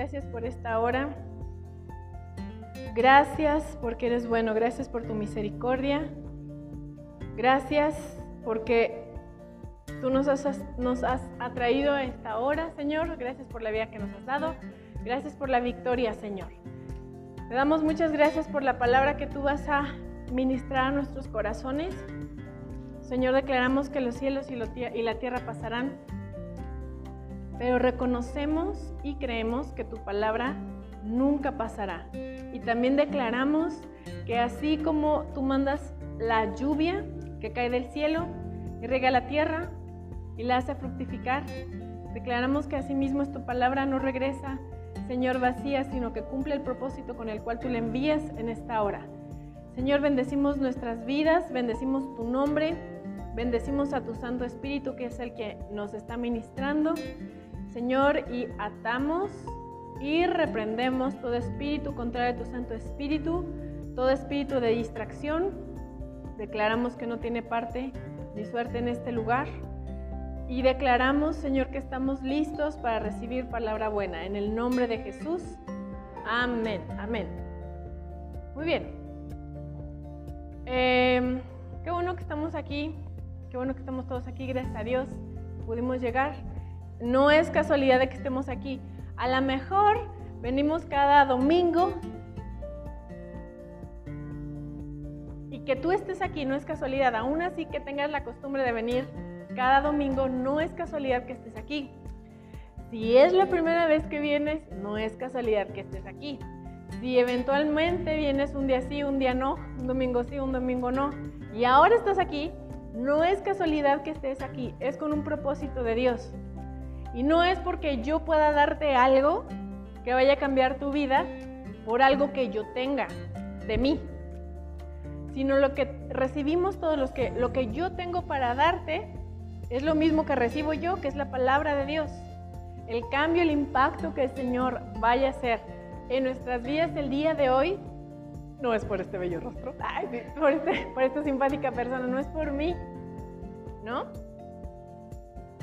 gracias por esta hora. Gracias porque eres bueno, gracias por tu misericordia. Gracias porque tú nos has, atraído a esta hora, Señor. Gracias por la vida que nos has dado. Gracias por la victoria, Señor. Te damos muchas gracias por la palabra que tú vas a ministrar a nuestros corazones. Señor, declaramos que los cielos y la tierra pasarán, pero reconocemos y creemos que tu palabra nunca pasará. Y también declaramos que así como tú mandas la lluvia que cae del cielo y rega la tierra y la hace fructificar, declaramos que asimismo es tu palabra no regresa, Señor, vacía, sino que cumple el propósito con el cual tú le envías en esta hora. Señor, bendecimos nuestras vidas, bendecimos tu nombre, bendecimos a tu Santo Espíritu, que es el que nos está ministrando. Señor, y atamos y reprendemos todo espíritu contrario a tu Santo Espíritu, todo espíritu de distracción. Declaramos que no tiene parte ni suerte en este lugar. Y declaramos, Señor, que estamos listos para recibir palabra buena. En el nombre de Jesús. Amén. Amén. Muy bien. Em, qué bueno que estamos aquí. Qué bueno que estamos todos aquí. Gracias a Dios. Pudimos llegar no es casualidad de que estemos aquí. A lo mejor venimos cada domingo y que tú estés aquí no es casualidad. Aún así que tengas la costumbre de venir cada domingo, no es casualidad que estés aquí. Si es la primera vez que vienes, no es casualidad que estés aquí. Si eventualmente vienes un día sí, un día no, un domingo sí, un domingo no, y ahora estás aquí, no es casualidad que estés aquí, es con un propósito de Dios. Y no es porque yo pueda darte algo que vaya a cambiar tu vida por algo que yo tenga de mí, sino lo que recibimos todos los que lo que yo tengo para darte es lo mismo que recibo yo, que es la palabra de Dios. El cambio, el impacto que el Señor vaya a hacer en nuestras vidas el día de hoy no es por este bello rostro, por, este, por esta simpática persona, no es por mí, ¿no?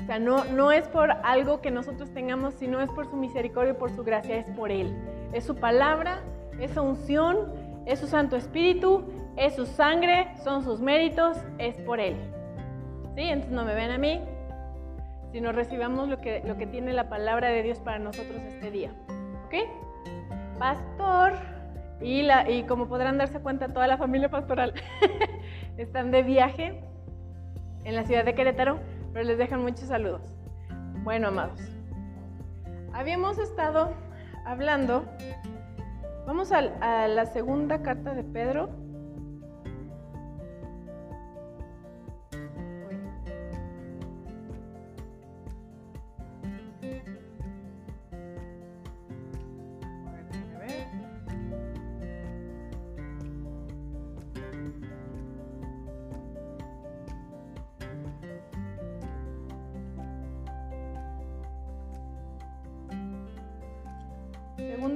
Sea, no, no es por algo que nosotros tengamos, sino es por su misericordia y por su gracia, es por Él. Es su palabra, es su unción, es su Santo Espíritu, es su sangre, son sus méritos, es por Él. ¿Sí? Entonces no me ven a mí, sino recibamos lo que, lo que tiene la palabra de Dios para nosotros este día. ¿Ok? Pastor, y, la, y como podrán darse cuenta, toda la familia pastoral están de viaje en la ciudad de Querétaro pero les dejan muchos saludos. Bueno, amados, habíamos estado hablando, vamos a, a la segunda carta de Pedro.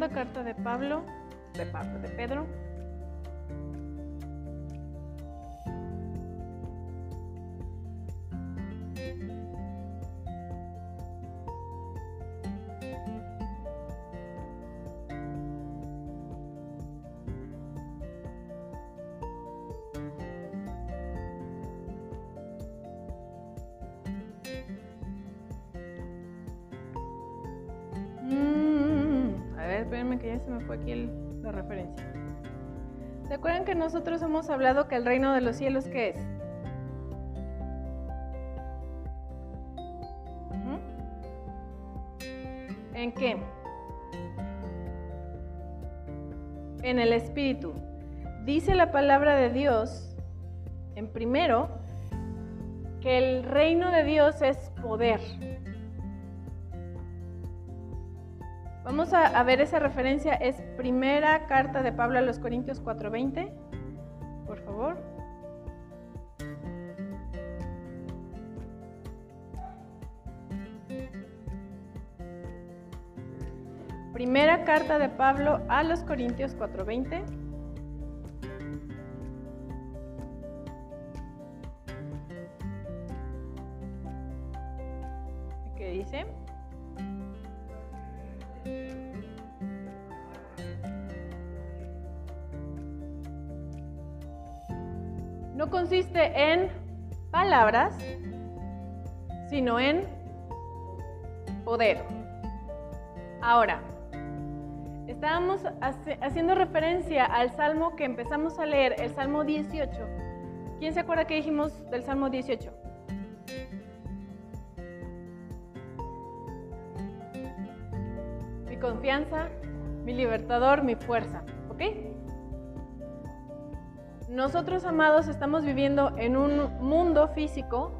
Segunda carta de Pablo, de Pablo, de Pedro. Que ya se me fue aquí la referencia. ¿Se acuerdan que nosotros hemos hablado que el reino de los cielos qué es? ¿En qué? En el espíritu. Dice la palabra de Dios, en primero, que el reino de Dios es poder. Vamos a, ver esa referencia, es primera carta de Pablo a los Corintios 4:20, por favor. Primera carta de Pablo a los Corintios 4:20. Palabras, sino en poder. Ahora, estábamos haciendo referencia al salmo que empezamos a leer, el Salmo 18. ¿Quién se acuerda que dijimos del Salmo 18? Mi confianza, mi libertador, mi fuerza. ¿Ok? Nosotros, amados, estamos viviendo en un mundo físico,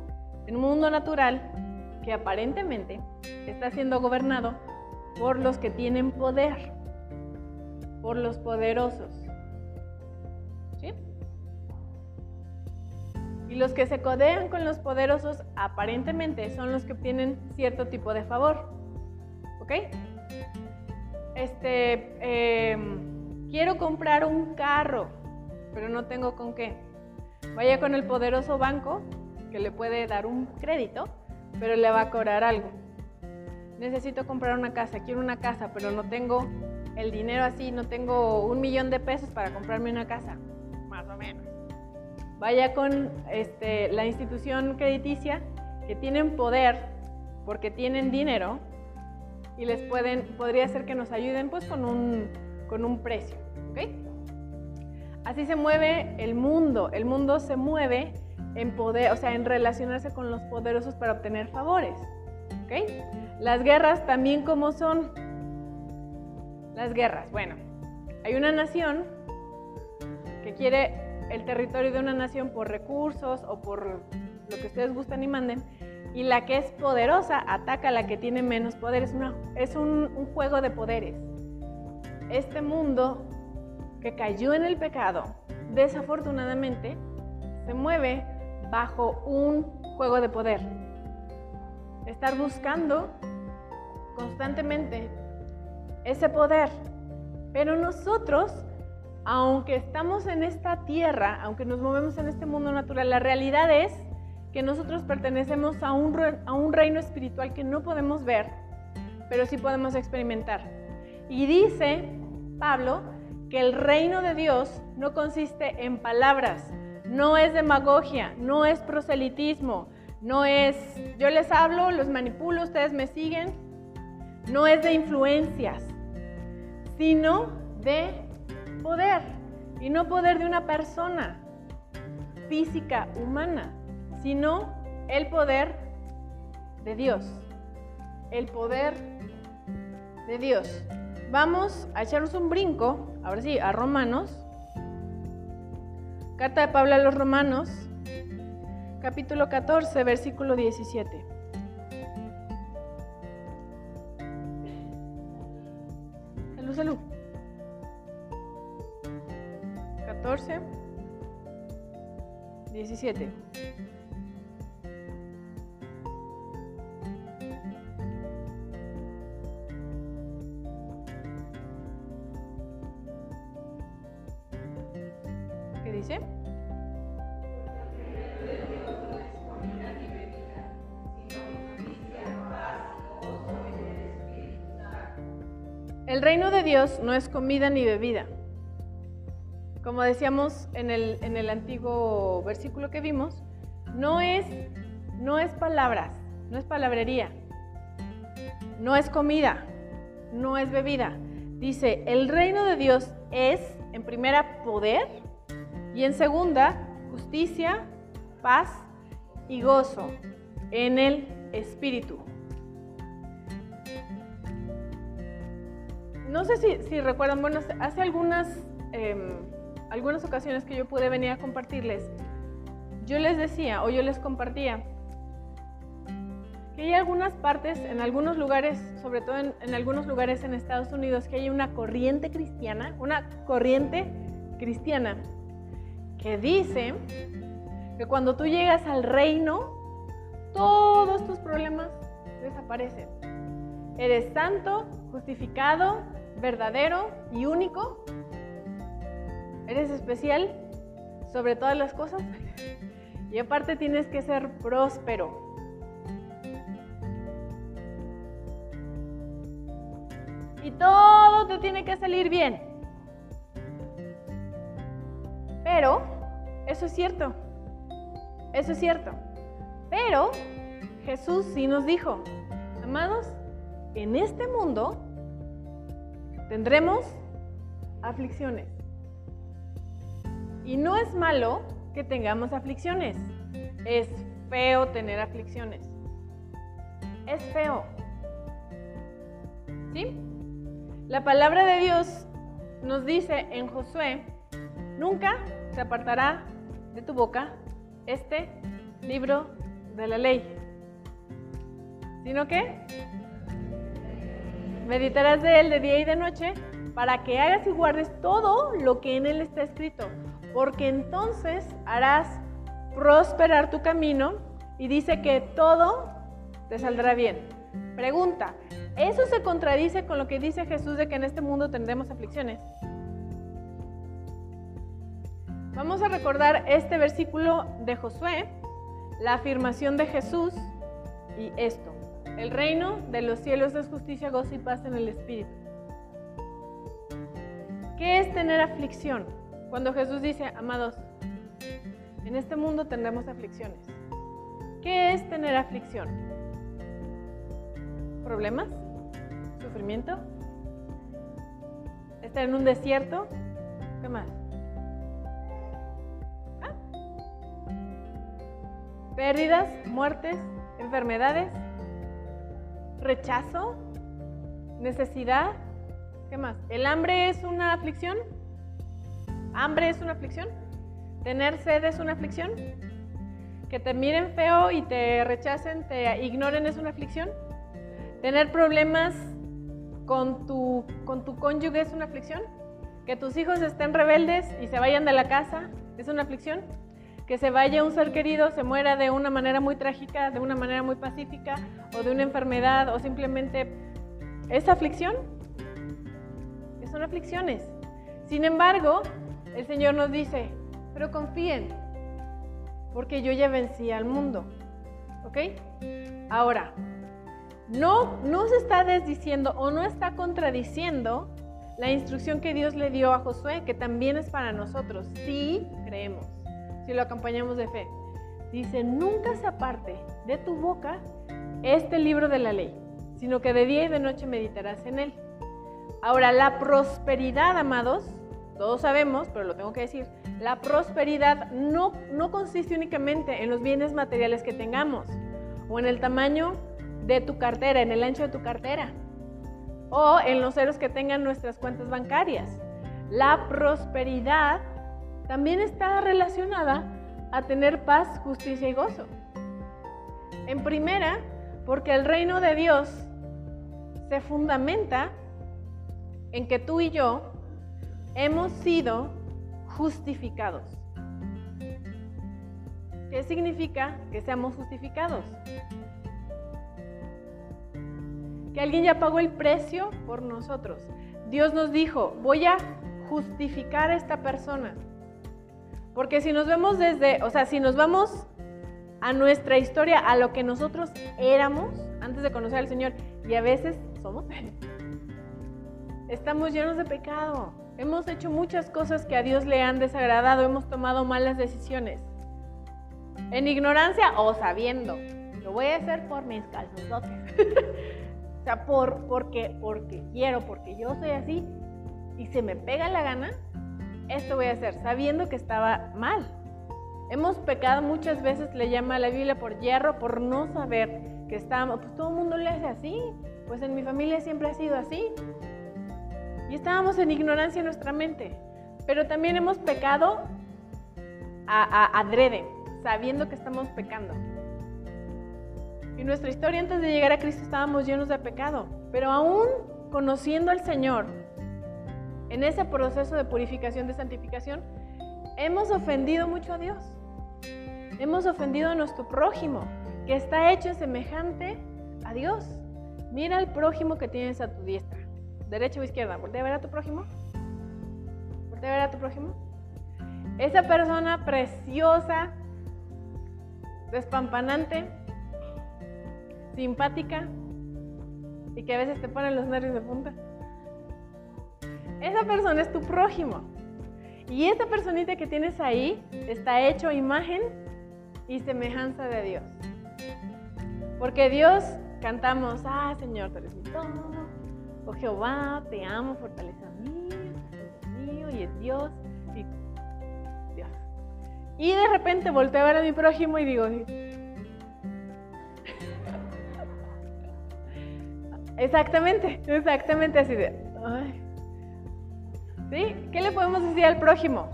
en un mundo natural, que aparentemente está siendo gobernado por los que tienen poder, por los poderosos. ¿Sí? Y los que se codean con los poderosos aparentemente son los que obtienen cierto tipo de favor. ¿Ok? Este, em, quiero comprar un carro, pero no tengo con qué. Vaya con el poderoso banco que le puede dar un crédito, pero le va a cobrar algo necesito comprar una casa, quiero una casa, pero no tengo el dinero así, no tengo un millón de pesos para comprarme una casa, más o menos. Vaya con este, la institución crediticia que tienen poder porque tienen dinero y les pueden, podría ser que nos ayuden pues con un, con un precio, Así se mueve el mundo, el mundo se mueve en poder, o sea, en relacionarse con los poderosos para obtener favores, ¿ok? Las guerras también como son. Las guerras, bueno, hay una nación que quiere el territorio de una nación por recursos o por lo que ustedes gustan y manden, y la que es poderosa ataca a la que tiene menos poder. Es, es un, un juego de poderes. Este mundo que cayó en el pecado, desafortunadamente, se mueve bajo un juego de poder. Estar buscando constantemente ese poder. Pero nosotros, aunque estamos en esta tierra, aunque nos movemos en este mundo natural, la realidad es que nosotros pertenecemos a un, a un reino espiritual que no podemos ver, pero sí podemos experimentar. Y dice Pablo que el reino de Dios no consiste en palabras, no es demagogia, no es proselitismo, no es yo les hablo, los manipulo, ustedes me siguen, no es de influencias, sino de poder. Y no poder de una persona física, humana, sino el poder de Dios. El poder de Dios. Vamos a echarnos un brinco, ahora sí, a Romanos. Carta de Pablo a los Romanos, capítulo 14, versículo 17. Salud, 14, 17. Dios no es comida ni bebida. Como decíamos en el, en el antiguo versículo que vimos, no es, no es palabras, no es palabrería, no es comida, no es bebida. Dice, el reino de Dios es, en primera, poder y en segunda, justicia, paz y gozo en el Espíritu. No sé si, recuerdan, bueno, hace algunas, em, algunas ocasiones que yo pude venir a compartirles, yo les decía o yo les compartía que hay algunas partes, en algunos lugares, sobre todo en, en algunos lugares en Estados Unidos, que hay una corriente cristiana, una corriente cristiana que dice que cuando tú llegas al reino, todos tus problemas desaparecen. Eres santo, justificado, verdadero y único. Eres especial sobre todas las cosas. Y aparte tienes que ser próspero. Y todo te tiene que salir bien. Pero eso es cierto. Eso es cierto. Pero Jesús sí nos dijo, amados, en este mundo tendremos aflicciones. Y no es malo que tengamos aflicciones. Es feo tener aflicciones. Es feo. ¿Sí? La palabra de Dios nos dice en Josué, nunca se apartará de tu boca este libro de la ley, sino que meditarás de él de día y de noche para que hagas y guardes todo lo que en él está escrito, porque entonces harás prosperar tu camino y dice que todo te saldrá bien. Pregunta, ¿eso se contradice con lo que dice Jesús de que en este mundo tendremos aflicciones? Vamos a recordar este versículo de Josué, la afirmación de Jesús y esto. El reino de los cielos es justicia, gozo y paz en el Espíritu. ¿Qué es tener aflicción? Cuando Jesús dice, amados, en este mundo tendremos aflicciones. ¿Qué es tener aflicción? ¿Problemas? ¿Sufrimiento? ¿Estar en un desierto? ¿Qué más? ¿Ah? ¿Pérdidas? ¿Muertes? ¿Enfermedades? ¿Rechazo? ¿Necesidad? ¿Qué más? ¿El hambre es una aflicción? ¿Hambre es una aflicción? ¿Tener sed es una aflicción? ¿Que te miren feo y te rechacen, te ignoren es una aflicción? ¿Tener problemas con tu, con tu cónyuge es una aflicción? ¿Que tus hijos estén rebeldes y se vayan de la casa es una aflicción? ¿Que se vaya un ser querido, se muera de una manera muy trágica, de una manera muy pacífica, o de una enfermedad, o simplemente es aflicción? son aflicciones. Sin embargo, el Señor nos dice, pero confíen, porque yo ya vencí al mundo. ¿Ok? Ahora, no, no se está desdiciendo o no está contradiciendo la instrucción que Dios le dio a Josué, que también es para nosotros, si creemos, si lo acompañamos de fe. Dice, nunca se aparte de tu boca este libro de la ley, sino que de día y de noche meditarás en él Ahora, la prosperidad, amados, todos sabemos, pero lo tengo que decir, la prosperidad no, no consiste únicamente en los bienes materiales que tengamos o en el tamaño de tu cartera, en el ancho de tu cartera o en los ceros que tengan nuestras cuentas bancarias. La prosperidad también está relacionada a tener paz, justicia y gozo. En primera, porque el reino de Dios se fundamenta en que tú y yo hemos sido justificados. ¿Qué significa que seamos justificados? Que alguien ya pagó el precio por nosotros. Dios nos dijo, voy a justificar a esta persona. Porque si nos vemos desde, o sea, si nos vamos a nuestra historia, a lo que nosotros éramos antes de conocer al Señor, y a veces somos, Estamos llenos de pecado. Hemos hecho muchas cosas que a Dios le han desagradado. Hemos tomado malas decisiones. En ignorancia o sabiendo. Lo voy a hacer por mis calzones. o sea, por, porque, porque quiero, porque yo soy así y se me pega la gana, esto voy a hacer, sabiendo que estaba mal. Hemos pecado muchas veces, le llama a la Biblia por hierro, por no saber que estábamos, pues todo el mundo le hace así, pues en mi familia siempre ha sido así, y estábamos en ignorancia en nuestra mente. Pero también hemos pecado a, adrede, sabiendo que estamos pecando. Y nuestra historia antes de llegar a Cristo estábamos llenos de pecado. Pero aún conociendo al Señor, en ese proceso de purificación, de santificación, hemos ofendido mucho a Dios. Hemos ofendido a nuestro prójimo, que está hecho semejante a Dios. Mira al prójimo que tienes a tu diestra derecha o izquierda, voltea a ver a tu prójimo. Voltea a ver a tu prójimo. Esa persona preciosa, despampanante, simpática y que a veces te pone los nervios de punta. Esa persona es tu prójimo. Y esa personita que tienes ahí está hecho imagen y semejanza de Dios. Porque Dios cantamos, ah Señor, tú eres. Oh Jehová, te amo, fortaleza mía, mío y es Dios. Y, Dios. y de repente volteo a ver a mi prójimo y digo, exactamente, exactamente así de. ¿Sí? ¿Qué le podemos decir al prójimo?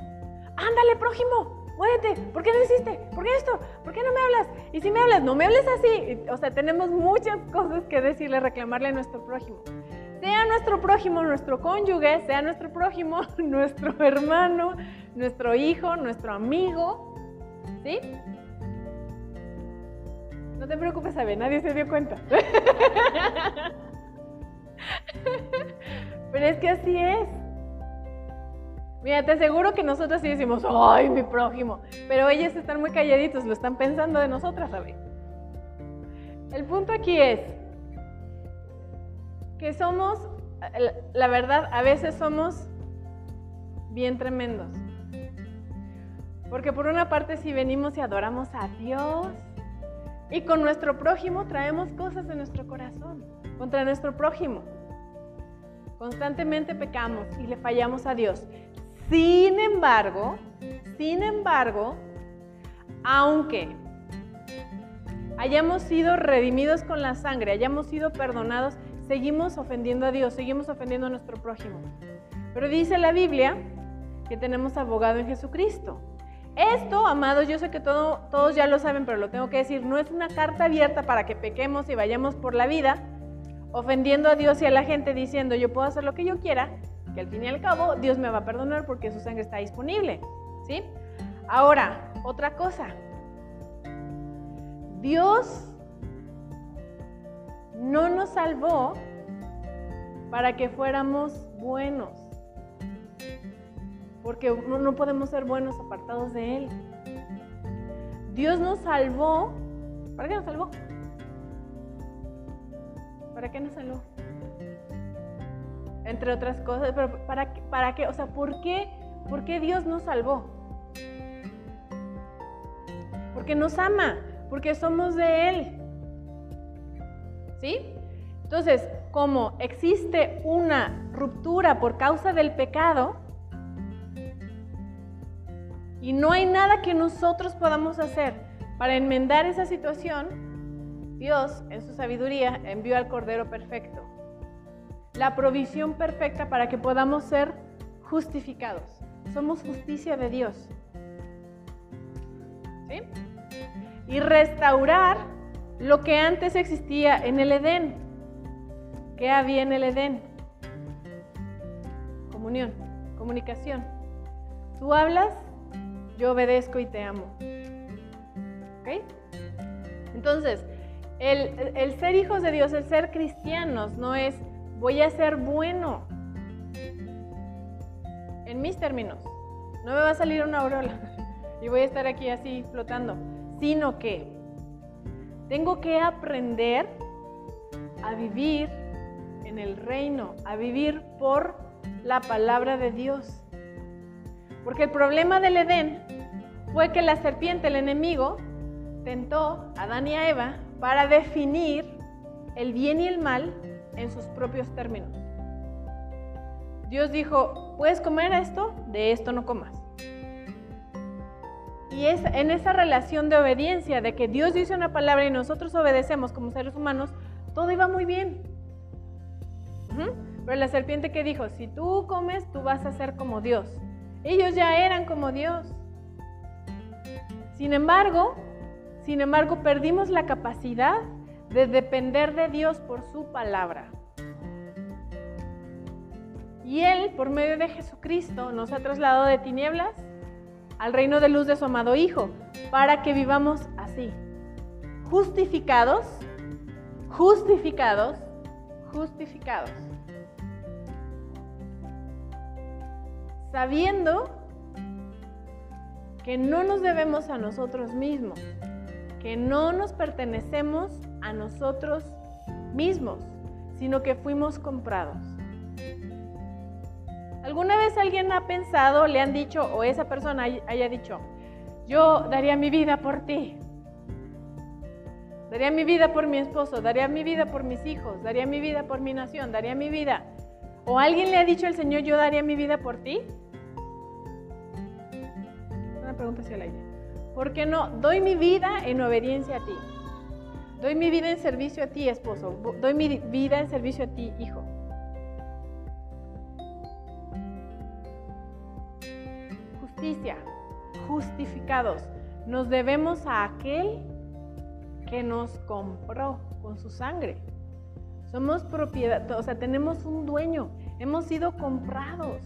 Ándale, prójimo, muévete, ¿por qué no hiciste? ¿Por qué esto? ¿Por qué no me hablas? Y si me hablas, no me hables así. O sea, tenemos muchas cosas que decirle, reclamarle a nuestro prójimo. Sea nuestro prójimo nuestro cónyuge, sea nuestro prójimo nuestro hermano, nuestro hijo, nuestro amigo. ¿Sí? No te preocupes, Abe, nadie se dio cuenta. Pero es que así es. Mira, te aseguro que nosotros sí decimos, ay, mi prójimo, pero ellos están muy calladitos, lo están pensando de nosotras, ¿sabes? El punto aquí es que somos, la verdad, a veces somos bien tremendos. Porque por una parte si venimos y adoramos a Dios y con nuestro prójimo traemos cosas de nuestro corazón contra nuestro prójimo. Constantemente pecamos y le fallamos a Dios. Sin embargo, sin embargo, aunque hayamos sido redimidos con la sangre, hayamos sido perdonados, seguimos ofendiendo a Dios, seguimos ofendiendo a nuestro prójimo. Pero dice la Biblia que tenemos abogado en Jesucristo. Esto, amados, yo sé que todos ya lo saben, pero lo tengo que decir, no es una carta abierta para que pequemos y vayamos por la vida ofendiendo a Dios y a la gente diciendo yo puedo hacer lo que yo quiera, al fin y al cabo Dios me va a perdonar porque su sangre está disponible. ¿sí? Ahora, otra cosa. Dios no nos salvó para que fuéramos buenos. Porque no podemos ser buenos apartados de Él. Dios nos salvó. ¿Para qué nos salvó? ¿Para qué nos salvó? Entre otras cosas, pero ¿para, para qué? O sea, ¿por qué, ¿por qué Dios nos salvó? Porque nos ama, porque somos de Él. ¿Sí? Entonces, como existe una ruptura por causa del pecado, y no hay nada que nosotros podamos hacer para enmendar esa situación, Dios, en su sabiduría, envió al Cordero Perfecto la provisión perfecta para que podamos ser justificados. Somos justicia de Dios. ¿Sí? Y restaurar lo que antes existía en el Edén. ¿Qué había en el Edén? Comunión, comunicación. Tú hablas, yo obedezco y te amo. ¿Ok? Entonces, el, el ser hijos de Dios, el ser cristianos, no es voy a ser bueno. En mis términos. No me va a salir una aureola y voy a estar aquí así flotando, sino que tengo que aprender a vivir en el reino, a vivir por la palabra de Dios. Porque el problema del Edén fue que la serpiente, el enemigo, tentó a Adán y a Eva para definir el bien y el mal en sus propios términos. Dios dijo, puedes comer esto, de esto no comas. Y es en esa relación de obediencia, de que Dios dice una palabra y nosotros obedecemos como seres humanos, todo iba muy bien. Pero la serpiente que dijo, si tú comes, tú vas a ser como Dios. Ellos ya eran como Dios. Sin embargo, sin embargo, perdimos la capacidad de depender de Dios por su palabra. Y Él, por medio de Jesucristo, nos ha trasladado de tinieblas al reino de luz de su amado Hijo, para que vivamos así, justificados, justificados, justificados. Sabiendo que no nos debemos a nosotros mismos, que no nos pertenecemos a nosotros mismos, sino que fuimos comprados. ¿Alguna vez alguien ha pensado, le han dicho, o esa persona haya dicho, yo daría mi vida por ti. Daría mi vida por mi esposo, daría mi vida por mis hijos, daría mi vida por mi nación, daría mi vida. ¿O alguien le ha dicho al Señor, yo daría mi vida por ti? Una pregunta hacia el aire. ¿Por qué no? Doy mi vida en obediencia a ti. Doy mi vida en servicio a ti, esposo. Doy mi vida en servicio a ti, hijo. Justicia, justificados. Nos debemos a aquel que nos compró con su sangre. Somos propiedad, o sea, tenemos un dueño. Hemos sido comprados.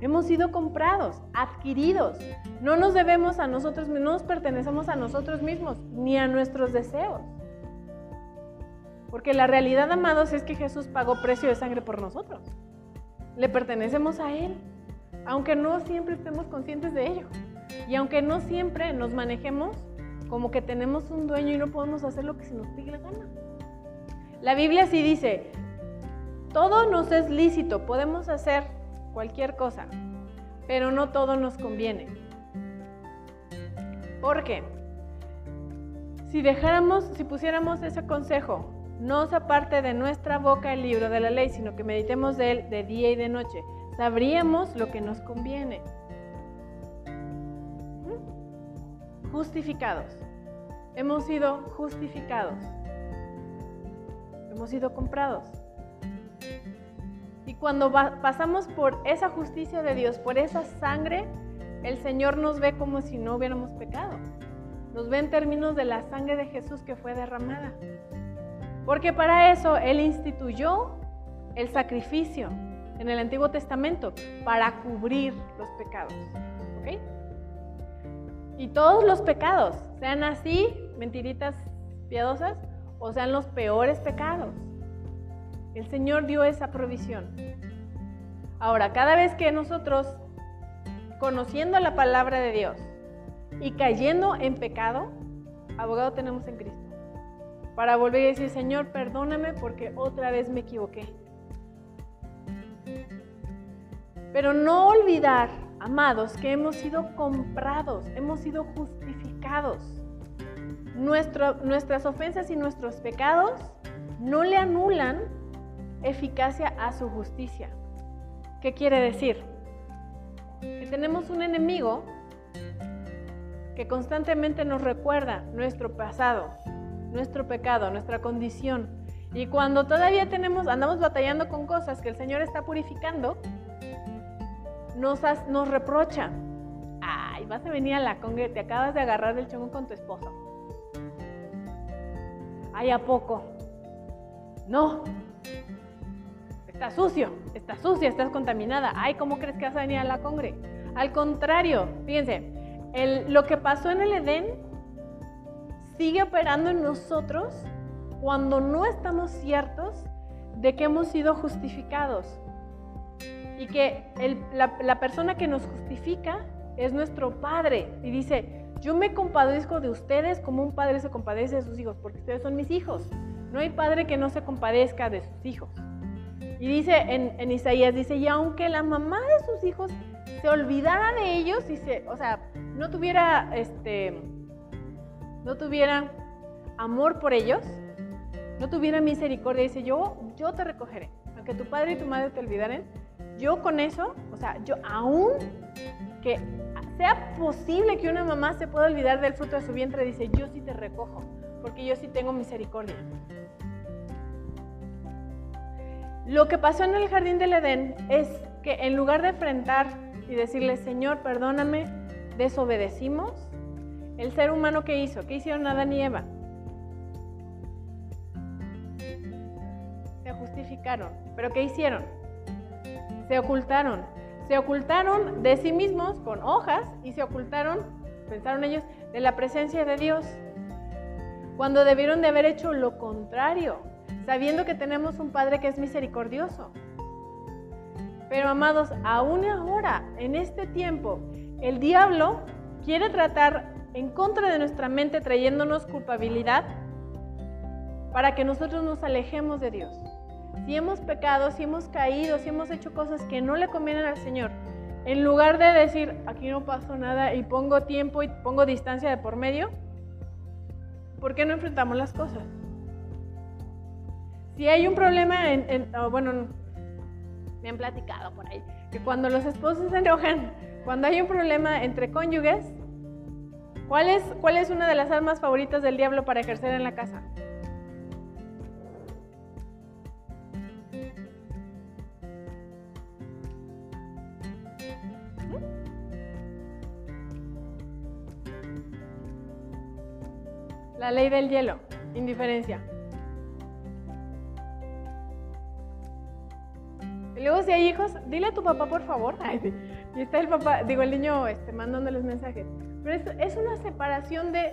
Hemos sido comprados, adquiridos. No nos debemos a nosotros, no nos pertenecemos a nosotros mismos, ni a nuestros deseos. Porque la realidad, amados, es que Jesús pagó precio de sangre por nosotros. Le pertenecemos a Él, aunque no siempre estemos conscientes de ello. Y aunque no siempre nos manejemos como que tenemos un dueño y no podemos hacer lo que se nos pique la gana. La Biblia sí dice, todo nos es lícito, podemos hacer cualquier cosa, pero no todo nos conviene. ¿Por qué? Si dejáramos, si pusiéramos ese consejo, no se aparte de nuestra boca el libro de la ley, sino que meditemos de él de día y de noche, sabríamos lo que nos conviene. ¿Mm? Justificados. Hemos sido justificados. Hemos sido comprados. Y cuando pasamos por esa justicia de Dios, por esa sangre, el Señor nos ve como si no hubiéramos pecado. Nos ve en términos de la sangre de Jesús que fue derramada. Porque para eso Él instituyó el sacrificio en el Antiguo Testamento, para cubrir los pecados. ¿Ok? Y todos los pecados, sean así, mentiritas piadosas, o sean los peores pecados. El Señor dio esa provisión. Ahora, cada vez que nosotros, conociendo la palabra de Dios y cayendo en pecado, abogado tenemos en Cristo. Para volver a decir, Señor, perdóname porque otra vez me equivoqué. Pero no olvidar, amados, que hemos sido comprados, hemos sido justificados. nuestras ofensas y nuestros pecados no le anulan eficacia a su justicia. ¿Qué quiere decir? Que tenemos un enemigo que constantemente nos recuerda nuestro pasado, nuestro pecado, nuestra condición. Y cuando todavía tenemos, andamos batallando con cosas que el Señor está purificando, nos, reprocha. Ay, vas a venir a la congue, te acabas de agarrar del chongo con tu esposo. Ay, ¿a poco? No, Está sucio, está sucia, estás contaminada. Ay, ¿cómo crees que vas a a la congre? Al contrario, fíjense, lo que pasó en el Edén sigue operando en nosotros cuando no estamos ciertos de que hemos sido justificados y que la, la persona que nos justifica es nuestro Padre y dice, yo me compadezco de ustedes como un padre se compadece de sus hijos, porque ustedes son mis hijos. No hay padre que no se compadezca de sus hijos. Y dice en, Isaías, dice, y aunque la mamá de sus hijos se olvidara de ellos, dice, o sea, no tuviera, este, no tuviera amor por ellos, no tuviera misericordia, dice, yo, yo te recogeré. Aunque tu padre y tu madre te olvidaren, yo con eso, o sea, yo aún que sea posible que una mamá se pueda olvidar del fruto de su vientre, dice, yo sí te recojo, porque yo sí tengo misericordia. Lo que pasó en el jardín del Edén es que en lugar de enfrentar y decirle, Señor, perdóname, desobedecimos, el ser humano que hizo, ¿qué hicieron Adán y Eva? Se justificaron. ¿Pero qué hicieron? Se ocultaron. Se ocultaron de sí mismos con hojas y se ocultaron, pensaron ellos, de la presencia de Dios. Cuando debieron de haber hecho lo contrario sabiendo que tenemos un Padre que es misericordioso. Pero amados, aún ahora, en este tiempo, el diablo quiere tratar en contra de nuestra mente trayéndonos culpabilidad para que nosotros nos alejemos de Dios. Si hemos pecado, si hemos caído, si hemos hecho cosas que no le convienen al Señor en lugar de decir, aquí no pasó nada y pongo tiempo y pongo distancia de por medio, ¿por qué no enfrentamos las cosas? Si hay un problema, en, bueno, me han platicado por ahí, que cuando los esposos se enojan, cuando hay un problema entre cónyuges, ¿cuál es, cuál es una de las armas favoritas del diablo para ejercer en la casa? La ley del hielo, indiferencia. Y luego si hay hijos, dile a tu papá por favor. Y está el papá, digo el niño este, mandándoles mensajes. Pero es, es una separación de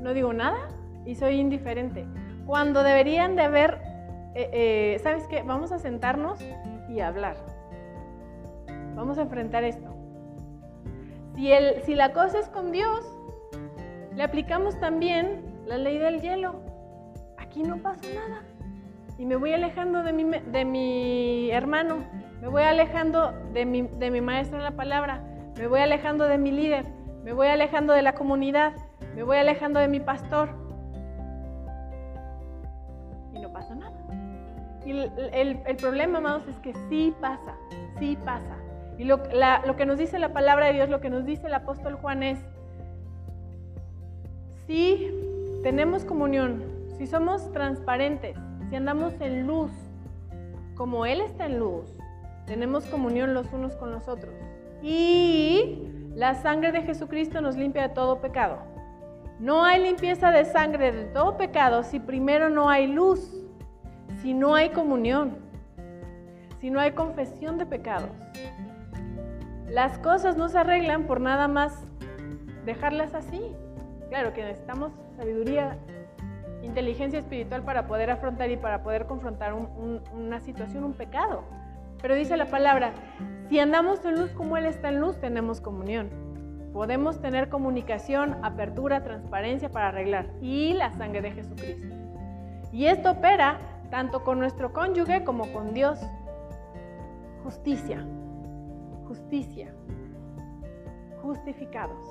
no digo nada y soy indiferente. Cuando deberían de haber, eh, eh, ¿sabes qué? Vamos a sentarnos y hablar. Vamos a enfrentar esto. Si, el, si la cosa es con Dios, le aplicamos también la ley del hielo. Aquí no pasa nada. Y me voy alejando de mi, de mi hermano, me voy alejando de mi, de mi maestro en la palabra, me voy alejando de mi líder, me voy alejando de la comunidad, me voy alejando de mi pastor. Y no pasa nada. Y el, el, problema, amados, es que sí pasa, sí pasa. Y lo, lo que nos dice la palabra de Dios, lo que nos dice el apóstol Juan es, si tenemos comunión, si somos transparentes, si andamos en luz, como Él está en luz, tenemos comunión los unos con los otros. Y la sangre de Jesucristo nos limpia de todo pecado. No hay limpieza de sangre de todo pecado si primero no hay luz, si no hay comunión, si no hay confesión de pecados. Las cosas no se arreglan por nada más dejarlas así. Claro que necesitamos sabiduría, inteligencia espiritual para poder afrontar y para poder confrontar una situación, un pecado. Pero dice la palabra, si andamos en luz como Él está en luz, tenemos comunión. Podemos tener comunicación, apertura, transparencia para arreglar. Y la sangre de Jesucristo. Y esto opera tanto con nuestro cónyuge como con Dios. Justicia. Justicia. Justificados.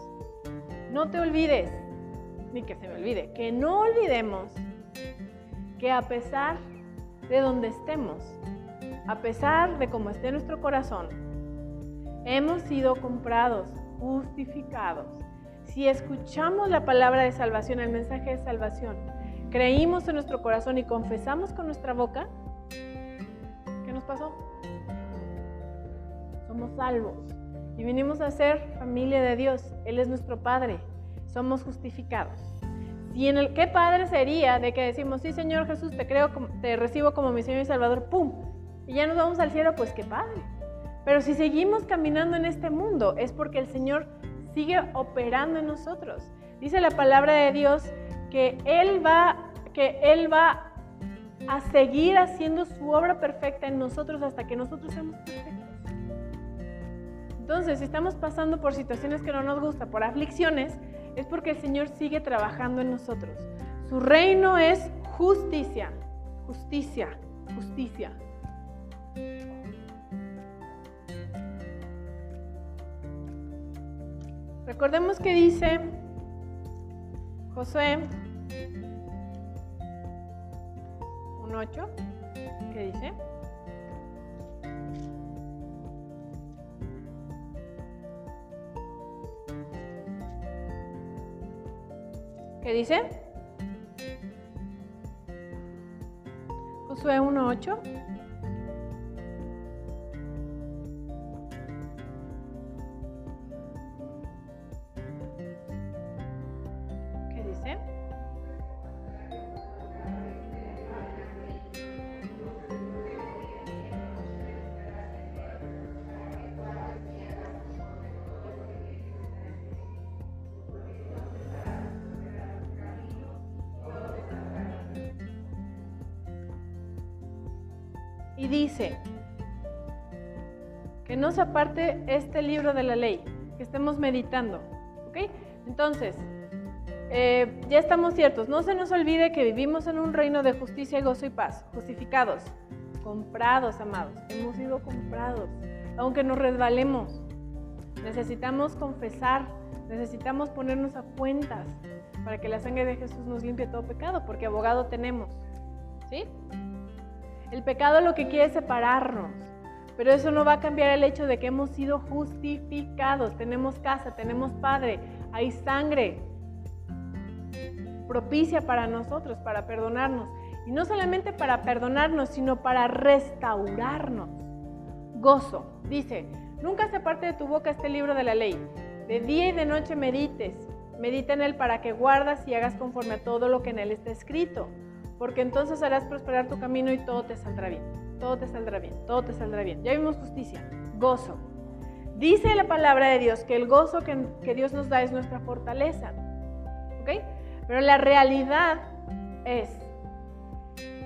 No te olvides, ni que se me olvide, que no olvidemos que a pesar de donde estemos, a pesar de cómo esté nuestro corazón, hemos sido comprados, justificados. Si escuchamos la palabra de salvación, el mensaje de salvación, creímos en nuestro corazón y confesamos con nuestra boca, ¿qué nos pasó? Somos salvos y vinimos a ser familia de Dios. Él es nuestro Padre somos justificados. Y en el qué padre sería de que decimos, sí Señor Jesús, te creo, te recibo como mi Señor y Salvador, ¡pum! Y ya nos vamos al cielo, pues qué padre. Pero si seguimos caminando en este mundo es porque el Señor sigue operando en nosotros. Dice la palabra de Dios que Él va, que Él va a seguir haciendo su obra perfecta en nosotros hasta que nosotros seamos perfectos. Entonces, si estamos pasando por situaciones que no nos gusta, por aflicciones, es porque el Señor sigue trabajando en nosotros. Su reino es justicia, justicia, justicia. Recordemos que dice Josué 1.8, ¿qué dice? ¿Qué dice? Josué 1.8. aparte este libro de la ley, que estemos meditando. ¿Ok? Entonces, eh, ya estamos ciertos. No se nos olvide que vivimos en un reino de justicia, gozo y paz, justificados, comprados, amados. Hemos sido comprados. Aunque nos resbalemos, Necesitamos confesar, necesitamos ponernos a cuentas para que la sangre de Jesús nos limpie todo pecado, porque abogado tenemos. ¿Sí? El pecado lo que quiere es separarnos, pero eso no va a cambiar el hecho de que hemos sido justificados, tenemos casa, tenemos padre, hay sangre propicia para nosotros, para perdonarnos. Y no solamente para perdonarnos, sino para restaurarnos. Gozo. Dice, nunca se aparte de tu boca este libro de la ley. De día y de noche medites. Medita en él para que guardas y hagas conforme a todo lo que en él está escrito. Porque entonces harás prosperar tu camino y todo te saldrá bien. Todo te saldrá bien. Todo te saldrá bien. Ya vimos justicia. Gozo. Dice la palabra de Dios que el gozo que, Dios nos da es nuestra fortaleza. ¿Ok? Pero la realidad es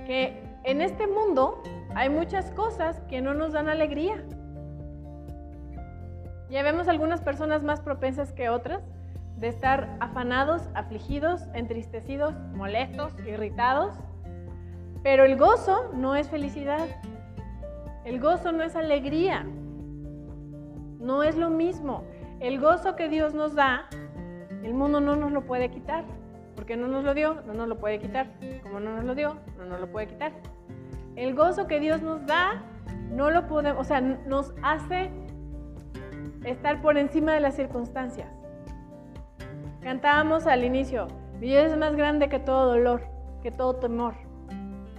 que en este mundo hay muchas cosas que no nos dan alegría. Ya vemos algunas personas más propensas que otras de estar afanados, afligidos, entristecidos, molestos, irritados. Pero el gozo no es felicidad. El gozo no es alegría. No es lo mismo. El gozo que Dios nos da, el mundo no nos lo puede quitar. Porque no nos lo dio, no nos lo puede quitar. Como no nos lo dio, no nos lo puede quitar. El gozo que Dios nos da, no lo podemos, o sea, nos hace estar por encima de las circunstancias. Cantábamos al inicio, mi Dios es más grande que todo dolor, que todo temor.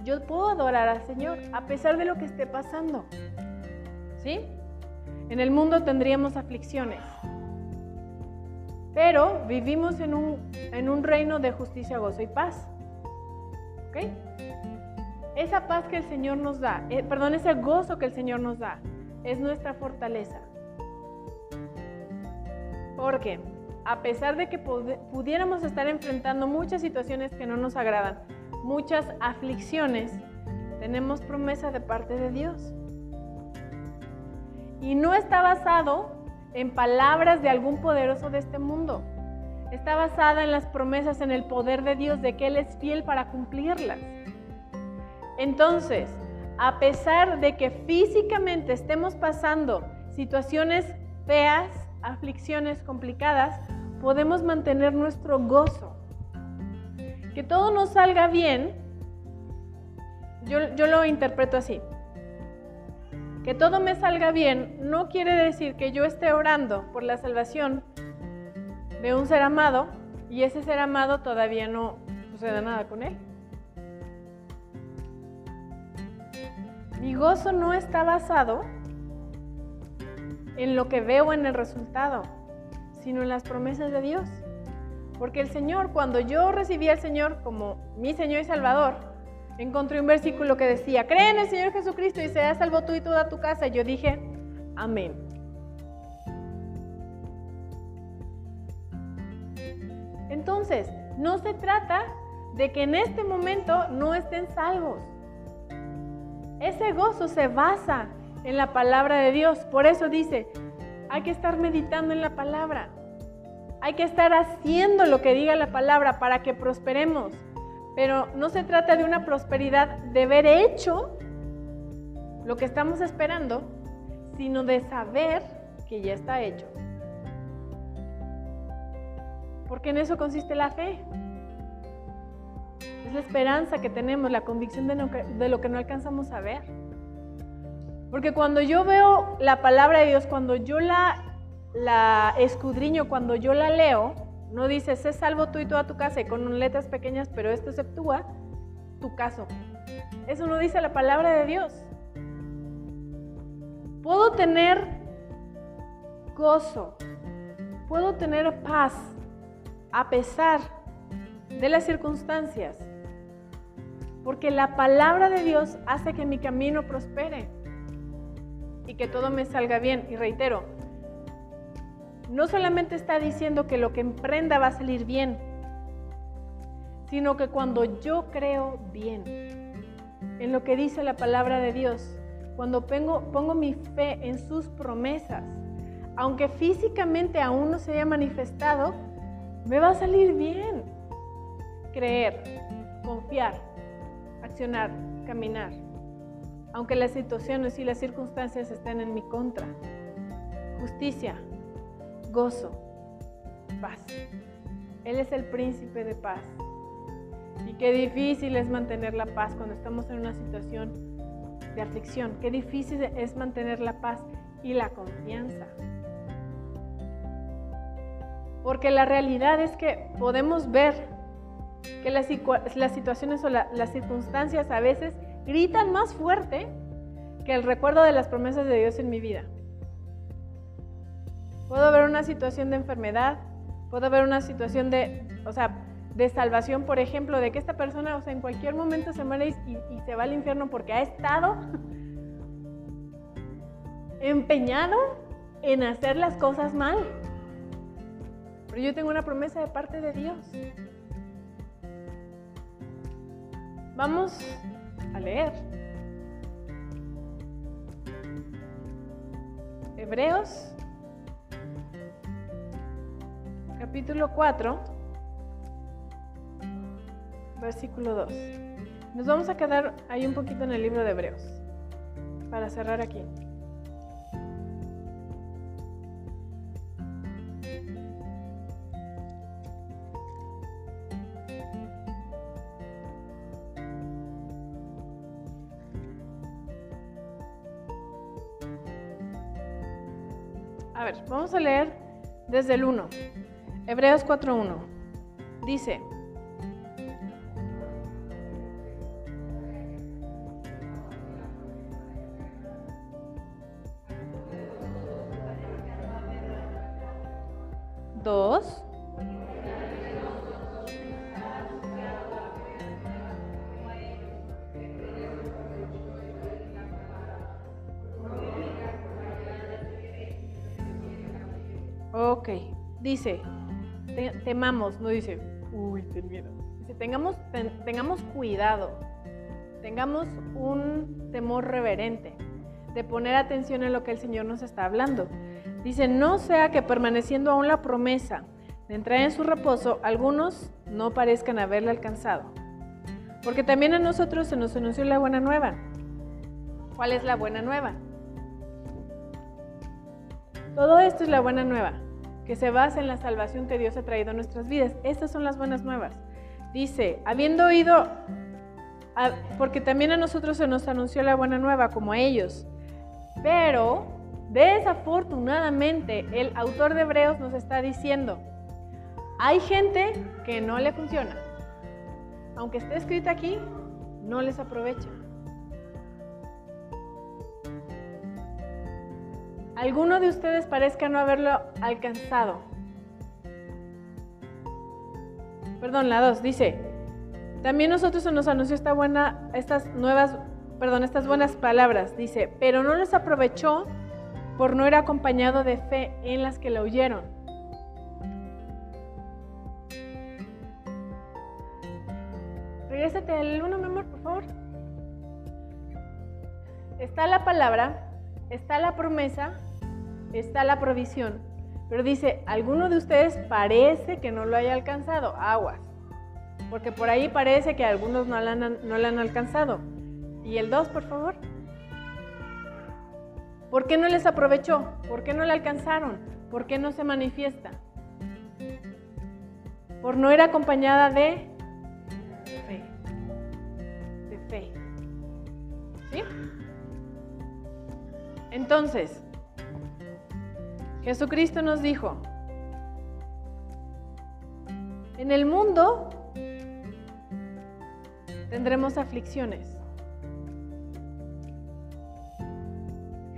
Yo puedo adorar al Señor a pesar de lo que esté pasando. ¿Sí? En el mundo tendríamos aflicciones, pero vivimos en un, en un reino de justicia, gozo y paz. ¿Ok? Esa paz que el Señor nos da, eh, perdón, ese gozo que el Señor nos da, es nuestra fortaleza. Porque a pesar de que pudiéramos estar enfrentando muchas situaciones que no nos agradan, muchas aflicciones, tenemos promesa de parte de Dios. Y no está basado en palabras de algún poderoso de este mundo. Está basada en las promesas, en el poder de Dios, de que Él es fiel para cumplirlas. Entonces, a pesar de que físicamente estemos pasando situaciones feas, aflicciones complicadas, podemos mantener nuestro gozo. Que todo nos salga bien, yo, yo lo interpreto así. Que todo me salga bien no quiere decir que yo esté orando por la salvación de un ser amado y ese ser amado todavía no suceda nada con él. Mi gozo no está basado en lo que veo en el resultado, sino en las promesas de Dios. Porque el Señor, cuando yo recibí al Señor como mi Señor y Salvador, encontré un versículo que decía, cree en el Señor Jesucristo y serás salvo tú y toda tu casa. Y yo dije, amén. Entonces, no se trata de que en este momento no estén salvos. Ese gozo se basa en la palabra de Dios. Por eso dice, hay que estar meditando en la palabra. Hay que estar haciendo lo que diga la palabra para que prosperemos. Pero no se trata de una prosperidad de haber hecho lo que estamos esperando, sino de saber que ya está hecho. Porque en eso consiste la fe. Es la esperanza que tenemos, la convicción de, lo que no alcanzamos a ver. Porque cuando yo veo la palabra de Dios, cuando yo la, la escudriño, cuando yo la leo, no dice, sé salvo tú y toda tu casa y con letras pequeñas, pero esto exceptúa tu caso. Eso no dice la palabra de Dios. Puedo tener gozo, puedo tener paz a pesar de las circunstancias, porque la palabra de Dios hace que mi camino prospere y que todo me salga bien. Y reitero, no solamente está diciendo que lo que emprenda va a salir bien, sino que cuando yo creo bien en lo que dice la palabra de Dios, cuando pongo, mi fe en sus promesas, aunque físicamente aún no se haya manifestado, me va a salir bien. Creer, confiar, accionar, caminar, aunque las situaciones y las circunstancias estén en mi contra. Justicia, gozo, paz. Él es el príncipe de paz. Y qué difícil es mantener la paz cuando estamos en una situación de aflicción. Qué difícil es mantener la paz y la confianza. Porque la realidad es que podemos ver que las, situaciones o las circunstancias a veces gritan más fuerte que el recuerdo de las promesas de Dios en mi vida. Puedo ver una situación de enfermedad, puedo ver una situación de, o sea, de salvación, por ejemplo, de que esta persona, o sea, en cualquier momento se muere y se va al infierno porque ha estado empeñado en hacer las cosas mal. Pero yo tengo una promesa de parte de Dios. Vamos a leer. Hebreos capítulo 4, versículo 2. Nos vamos a quedar ahí un poquito en el libro de Hebreos para cerrar aquí. A ver, vamos a leer desde el 1. Hebreos 4.1. Dice, dos, Ok, dice, temamos, no dice, uy, ten miedo. Dice, tengamos, tengamos cuidado, tengamos un temor reverente de poner atención en lo que el Señor nos está hablando. Dice, no sea que permaneciendo aún la promesa de entrar en su reposo, algunos no parezcan haberla alcanzado. Porque también a nosotros se nos anunció la buena nueva. ¿Cuál es la buena nueva? Todo esto es la buena nueva que se basa en la salvación que Dios ha traído a nuestras vidas. Estas son las buenas nuevas. Dice, habiendo oído, porque también a nosotros se nos anunció la buena nueva como a ellos, pero desafortunadamente el autor de Hebreos nos está diciendo, hay gente que no le funciona. Aunque esté escrito aquí, no les aprovecha. Alguno de ustedes parezca no haberlo alcanzado. Perdón, la 2 dice, también nosotros se nos anunció esta buena, estas nuevas, perdón, estas buenas palabras, dice, pero no les aprovechó por no ir acompañado de fe en las que la oyeron. Regrésate al 1, mi por favor. Está la palabra, está la promesa, está la provisión. Pero dice, alguno de ustedes parece que no lo haya alcanzado, aguas. Porque por ahí parece que algunos no la han, no han alcanzado. ¿Y el 2, por favor? ¿Por qué no les aprovechó? ¿Por qué no la alcanzaron? ¿Por qué no se manifiesta? Por no ir acompañada de fe. De fe. ¿Sí? Entonces, Jesucristo nos dijo, en el mundo tendremos aflicciones.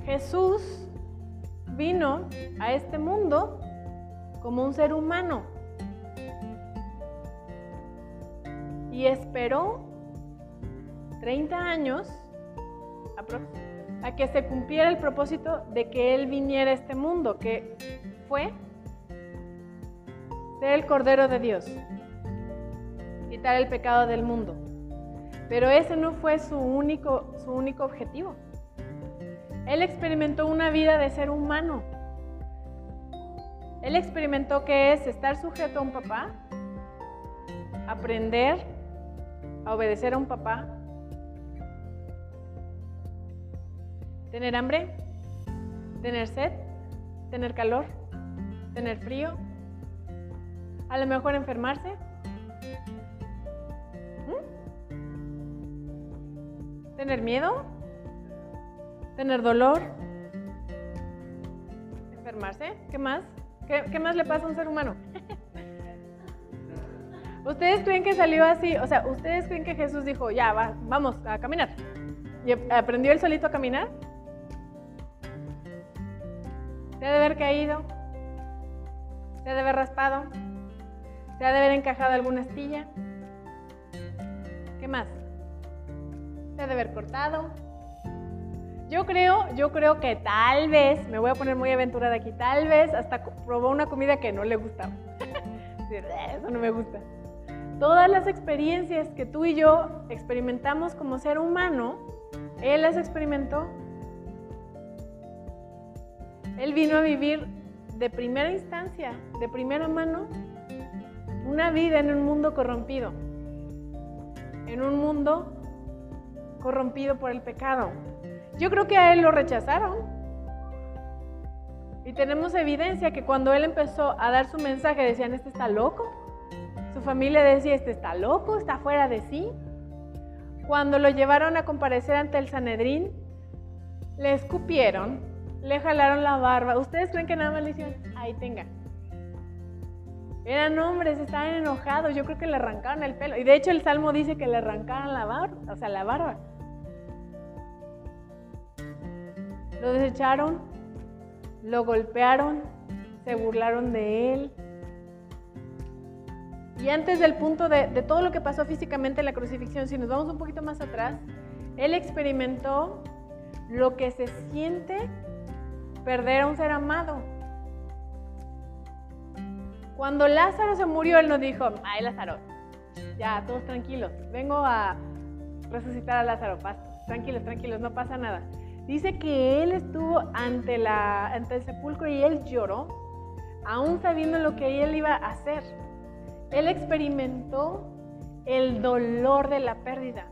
Jesús vino a este mundo como un ser humano y esperó 30 años aproximadamente a que se cumpliera el propósito de que Él viniera a este mundo, que fue ser el Cordero de Dios, quitar el pecado del mundo. Pero ese no fue su único, su único objetivo. Él experimentó una vida de ser humano. Él experimentó que es estar sujeto a un papá, aprender a obedecer a un papá, Tener hambre, tener sed, tener calor, tener frío, a lo mejor enfermarse. ¿Mm? ¿Tener miedo? ¿Tener dolor? ¿Enfermarse? ¿Qué más? ¿Qué, más le pasa a un ser humano? ¿Ustedes creen que salió así? O sea, ¿ustedes creen que Jesús dijo, ya, va, vamos a caminar? ¿Y aprendió él solito a caminar? ¿Se ha de haber caído? ¿Se ha de haber raspado? ¿Se ha de haber encajado alguna astilla? ¿Qué más? ¿Se ha de haber cortado? Yo creo, yo creo que tal vez, me voy a poner muy aventurada aquí, tal vez hasta probó una comida que no le gustaba. Eso no me gusta. Todas las experiencias que tú y yo experimentamos como ser humano, él las experimentó. Él vino a vivir de primera instancia, de primera mano, una vida en un mundo corrompido, en un mundo corrompido por el pecado. Yo creo que a él lo rechazaron. Y tenemos evidencia que cuando él empezó a dar su mensaje decían, este está loco. Su familia decía, este está loco, está fuera de sí. Cuando lo llevaron a comparecer ante el Sanedrín, le escupieron, le jalaron la barba. ¿Ustedes creen que nada más le hicieron? Ahí tenga. Eran hombres, estaban enojados. Yo creo que le arrancaron el pelo. Y de hecho el Salmo dice que le arrancaron la barba, o sea, la barba. Lo desecharon, lo golpearon, se burlaron de él. Y antes del punto de, todo lo que pasó físicamente en la crucifixión, si nos vamos un poquito más atrás, él experimentó lo que se siente perder a un ser amado. Cuando Lázaro se murió, él no dijo, ay Lázaro, ya, todos tranquilos, vengo a resucitar a Lázaro, tranquilos, tranquilos, no pasa nada. Dice que él estuvo ante, la, ante el sepulcro y él lloró, aún sabiendo lo que él iba a hacer. Él experimentó el dolor de la pérdida.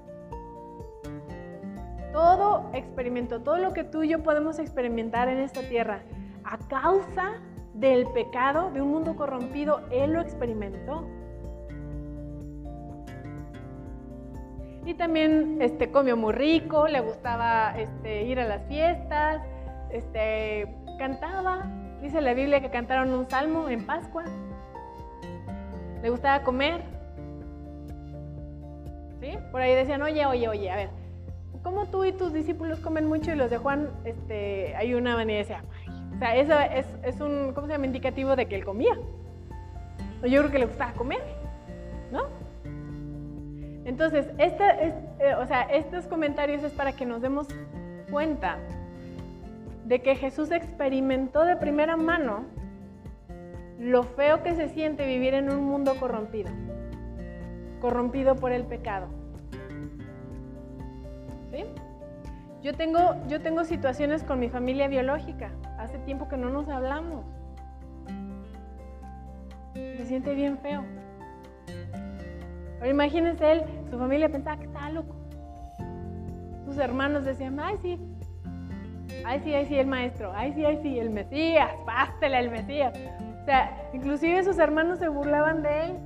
Todo experimentó, todo lo que tú y yo podemos experimentar en esta tierra a causa del pecado, de un mundo corrompido, Él lo experimentó. Y también este, comió muy rico, le gustaba este, ir a las fiestas, este, cantaba. Dice la Biblia que cantaron un salmo en Pascua. Le gustaba comer. ¿Sí? Por ahí decían, oye, oye, oye, a ver, ¿cómo tú y tus discípulos comen mucho y los de Juan, este, hay una manera decía, o sea, eso es, un, ¿cómo se llama? Indicativo de que él comía. Yo creo que le gustaba comer, ¿no? Entonces, este, eh, o sea, estos comentarios es para que nos demos cuenta de que Jesús experimentó de primera mano lo feo que se siente vivir en un mundo corrompido, corrompido por el pecado. ¿Sí? Yo tengo, yo tengo situaciones con mi familia biológica. Hace tiempo que no nos hablamos. Se siente bien feo. Pero imagínense él, su familia pensaba que estaba loco. Sus hermanos decían, ay sí, ay sí, ay sí, el maestro, ay sí, ay sí, el Mesías, pástele el Mesías. O sea, inclusive sus hermanos se burlaban de él.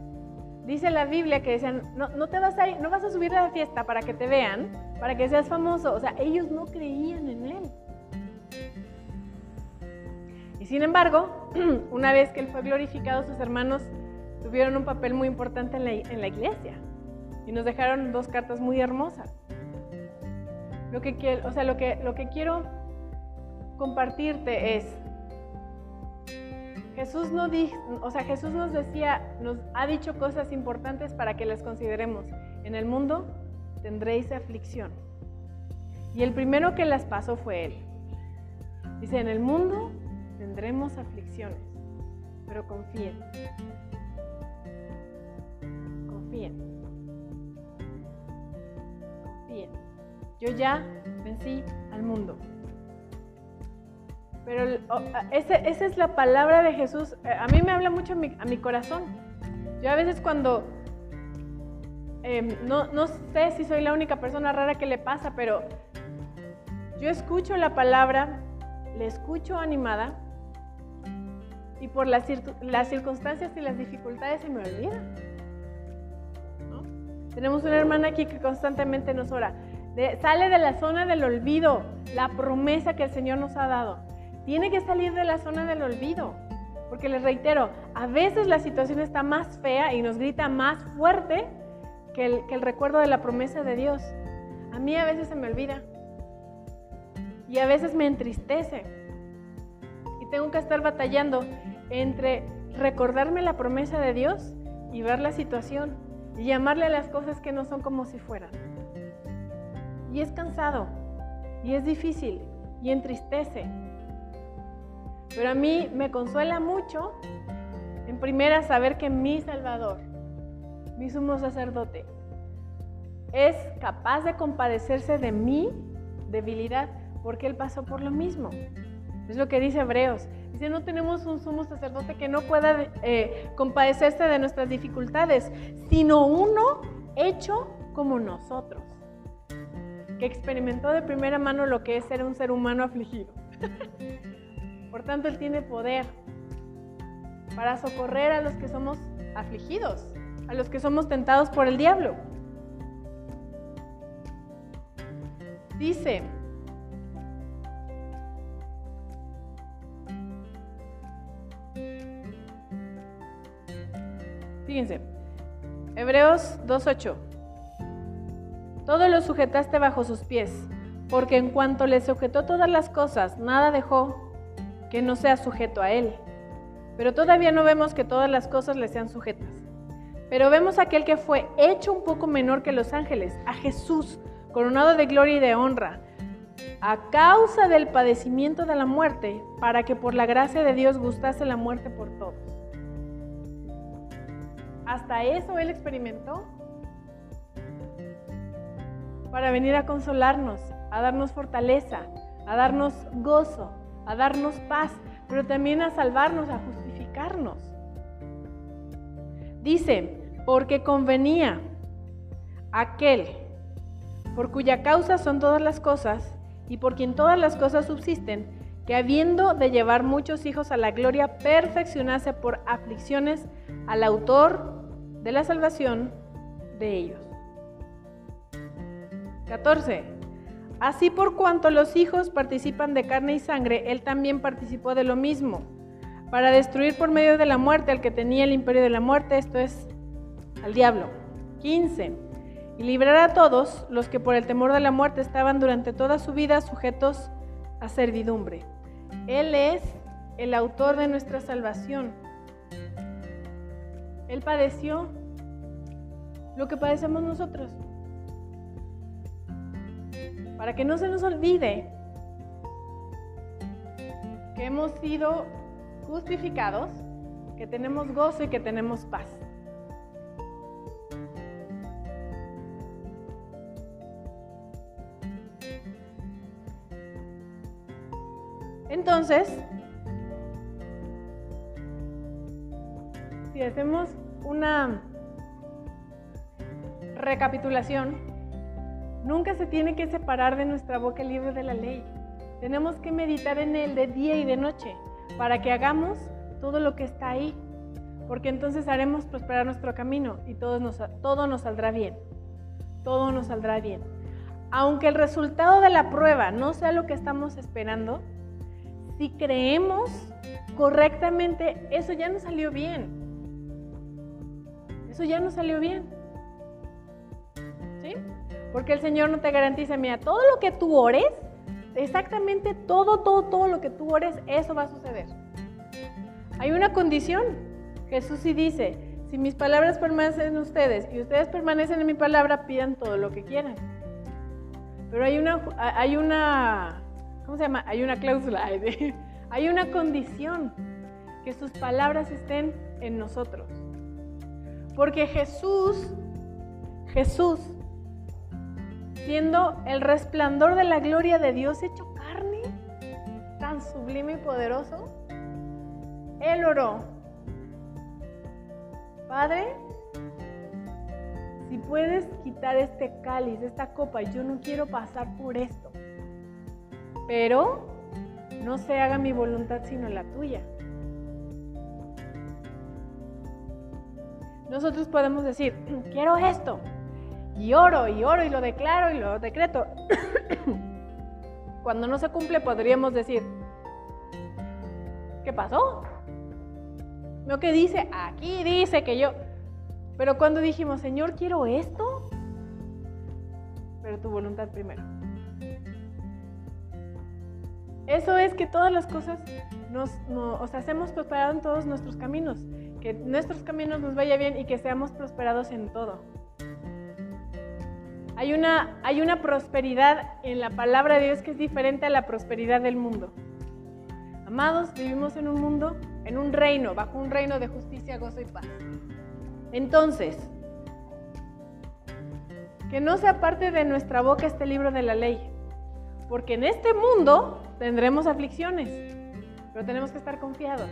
Dice la Biblia que decían, no, no te vas a ir, no vas a subir a la fiesta para que te vean, para que seas famoso. O sea, ellos no creían en él. Y sin embargo, una vez que él fue glorificado, sus hermanos tuvieron un papel muy importante en la, iglesia y nos dejaron dos cartas muy hermosas. Lo que, o sea, lo que, lo que quiero compartirte es, Jesús, no o sea, Jesús nos decía, nos ha dicho cosas importantes para que las consideremos. En el mundo tendréis aflicción. Y el primero que las pasó fue Él. Dice, en el mundo tendremos aflicciones, pero confíen, confíen. Confíen. Yo ya vencí al mundo. Pero esa es la palabra de Jesús. Eh, a mí me habla mucho a mi, corazón. Yo a veces cuando, em, no, no sé si soy la única persona rara que le pasa, pero yo escucho la palabra, le escucho animada y por las, las circunstancias y las dificultades se me olvida. Tenemos una hermana aquí que constantemente nos ora. sale de la zona del olvido, la promesa que el Señor nos ha dado. Tiene que salir de la zona del olvido. Porque les reitero, a veces la situación está más fea y nos grita más fuerte que el, recuerdo de la promesa de Dios. A mí a veces se me olvida. Y a veces me entristece. Y tengo que estar batallando entre recordarme la promesa de Dios y ver la situación y llamarle a las cosas que no son como si fueran. Y es cansado, y es difícil, y entristece. Pero a mí me consuela mucho, en primera, saber que mi Salvador, mi sumo sacerdote, es capaz de compadecerse de mi debilidad, porque Él pasó por lo mismo. Es lo que dice Hebreos. Dice, no tenemos un sumo sacerdote que no pueda eh, compadecerse de nuestras dificultades, sino uno hecho como nosotros, que experimentó de primera mano lo que es ser un ser humano afligido. por tanto, Él tiene poder para socorrer a los que somos afligidos, a los que somos tentados por el diablo. Dice, Fíjense, Hebreos 2.8. Todo lo sujetaste bajo sus pies, porque en cuanto le sujetó todas las cosas, nada dejó que no sea sujeto a él. Pero todavía no vemos que todas las cosas le sean sujetas. Pero vemos aquel que fue hecho un poco menor que los ángeles, a Jesús, coronado de gloria y de honra, a causa del padecimiento de la muerte, para que por la gracia de Dios gustase la muerte por todos. Hasta eso Él experimentó para venir a consolarnos, a darnos fortaleza, a darnos gozo, a darnos paz, pero también a salvarnos, a justificarnos. Dice, porque convenía aquel por cuya causa son todas las cosas y por quien todas las cosas subsisten, que habiendo de llevar muchos hijos a la gloria, perfeccionase por aflicciones al autor de la salvación de ellos. 14. Así por cuanto los hijos participan de carne y sangre, él también participó de lo mismo, para destruir por medio de la muerte al que tenía el imperio de la muerte, esto es, al diablo. 15. Y librar a todos los que por el temor de la muerte estaban durante toda su vida sujetos a servidumbre. Él es el autor de nuestra salvación. Él padeció lo que padecemos nosotros. Para que no se nos olvide que hemos sido justificados, que tenemos gozo y que tenemos paz. Entonces, si hacemos una recapitulación, nunca se tiene que separar de nuestra boca el libro de la ley. Tenemos que meditar en él de día y de noche para que hagamos todo lo que está ahí, porque entonces haremos prosperar nuestro camino y todo nos, todo nos saldrá bien. Todo nos saldrá bien. Aunque el resultado de la prueba no sea lo que estamos esperando, si creemos correctamente, eso ya no salió bien. Eso ya no salió bien. ¿Sí? Porque el Señor no te garantiza, mira, todo lo que tú ores, exactamente todo, todo, todo lo que tú ores, eso va a suceder. Hay una condición. Jesús sí dice, si mis palabras permanecen en ustedes y ustedes permanecen en mi palabra, pidan todo lo que quieran. Pero hay una, hay una, ¿cómo se llama? Hay una cláusula, hay una condición, que sus palabras estén en nosotros. Porque Jesús, Jesús, siendo el resplandor de la gloria de Dios hecho carne, tan sublime y poderoso, Él oró, Padre, si puedes quitar este cáliz, esta copa, yo no quiero pasar por esto, pero no se haga mi voluntad sino la tuya. Nosotros podemos decir, quiero esto, y oro, y oro, y lo declaro, y lo decreto. Cuando no se cumple podríamos decir, ¿qué pasó? Lo que dice, aquí dice que yo... Pero cuando dijimos, Señor, quiero esto, pero tu voluntad primero. Eso es que todas las cosas nos, nos hacemos prosperar en todos nuestros caminos, que nuestros caminos nos vaya bien y que seamos prosperados en todo. Hay una, hay una prosperidad en la palabra de Dios que es diferente a la prosperidad del mundo. Amados, vivimos en un mundo, en un reino, bajo un reino de justicia, gozo y paz. Entonces, que no sea parte de nuestra boca este libro de la ley, porque en este mundo tendremos aflicciones, pero tenemos que estar confiados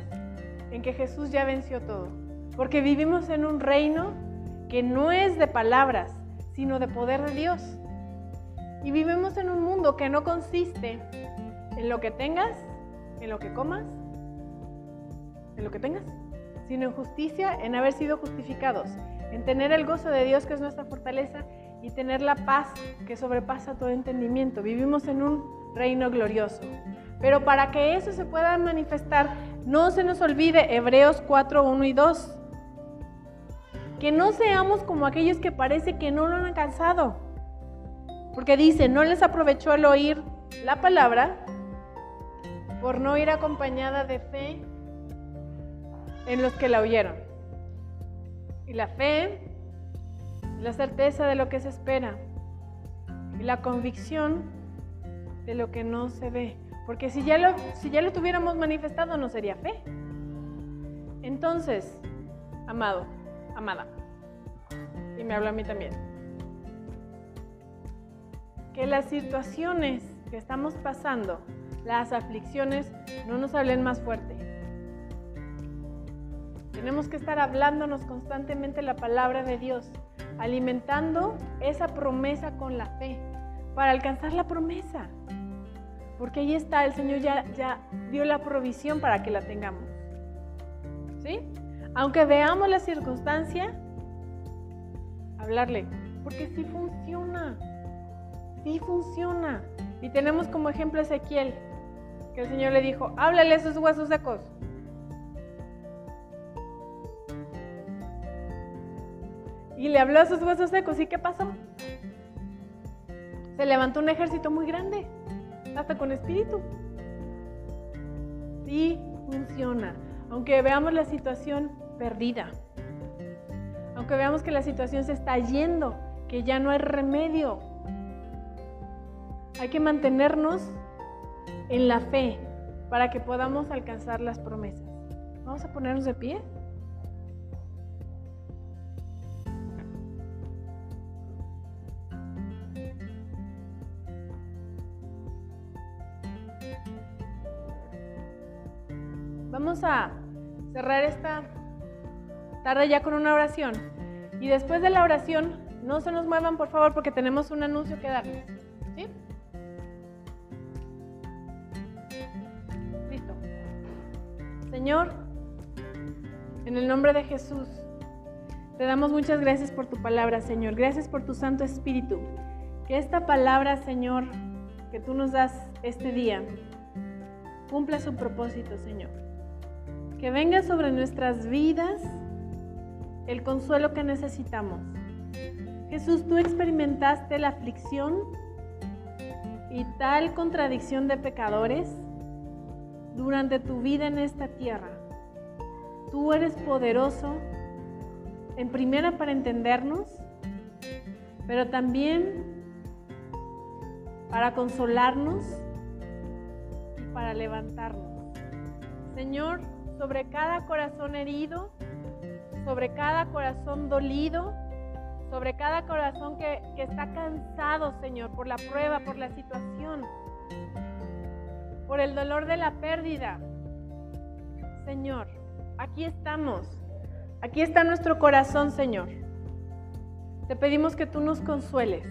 en que Jesús ya venció todo, porque vivimos en un reino que no es de palabras, sino de poder de Dios. Y vivimos en un mundo que no consiste en lo que tengas, en lo que comas, en lo que tengas, sino en justicia, en haber sido justificados, en tener el gozo de Dios que es nuestra fortaleza y tener la paz que sobrepasa todo entendimiento. Vivimos en un reino glorioso. Pero para que eso se pueda manifestar, no se nos olvide Hebreos 4, 1 y 2. Que no seamos como aquellos que parece que no lo han alcanzado. Porque dice, no les aprovechó el oír la palabra por no ir acompañada de fe en los que la oyeron. Y la fe, la certeza de lo que se espera y la convicción de lo que no se ve. Porque si ya lo, si ya lo tuviéramos manifestado no sería fe. Entonces, amado, amada, y me habla a mí también, que las situaciones que estamos pasando, las aflicciones, no nos hablen más fuerte. Tenemos que estar hablándonos constantemente la palabra de Dios, alimentando esa promesa con la fe, para alcanzar la promesa. Porque ahí está, el Señor ya, ya dio la provisión para que la tengamos. ¿Sí? Aunque veamos la circunstancia, hablarle, porque sí funciona, sí funciona. Y tenemos como ejemplo a Ezequiel, que el Señor le dijo, háblale a esos huesos secos. Y le habló a esos huesos secos, ¿y qué pasó? Se levantó un ejército muy grande, hasta con espíritu. Sí funciona, aunque veamos la situación perdida aunque veamos que la situación se está yendo, que ya no hay remedio. Hay que mantenernos en la fe para que podamos alcanzar las promesas. Vamos a ponernos de pie. Vamos a cerrar esta tarde ya con una oración. Y después de la oración, no se nos muevan, por favor, porque tenemos un anuncio que darles. Listo. Señor, en el nombre de Jesús, te damos muchas gracias por tu palabra, Señor. Gracias por tu Santo Espíritu. Que esta palabra, Señor, que tú nos das este día, cumpla su propósito, Señor. Que venga sobre nuestras vidas el consuelo que necesitamos. Jesús, tú experimentaste la aflicción y tal contradicción de pecadores durante tu vida en esta tierra. Tú eres poderoso, en primera para entendernos, pero también para consolarnos y para levantarnos. Señor, sobre cada corazón herido, sobre cada corazón dolido, sobre cada corazón que, está cansado, Señor, por la prueba, por la situación, por el dolor de la pérdida. Señor, aquí estamos. Aquí está nuestro corazón, Señor. Te pedimos que tú nos consueles.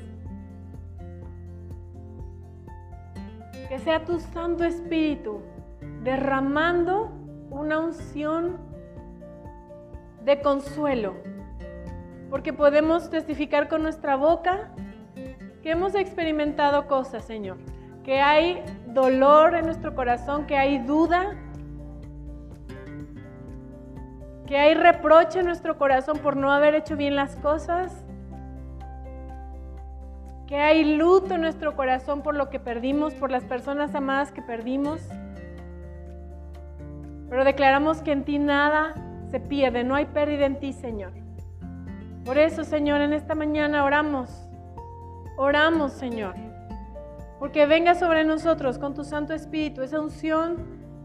Que sea tu Santo Espíritu derramando una unción de consuelo porque podemos testificar con nuestra boca que hemos experimentado cosas, Señor, que hay dolor en nuestro corazón, que hay duda, que hay reproche en nuestro corazón por no haber hecho bien las cosas, que hay luto en nuestro corazón por lo que perdimos, por las personas amadas que perdimos. Pero declaramos que en ti nada se pierde, no hay pérdida en ti, Señor. Por eso, Señor, en esta mañana oramos, oramos, Señor, porque venga sobre nosotros con tu Santo Espíritu esa unción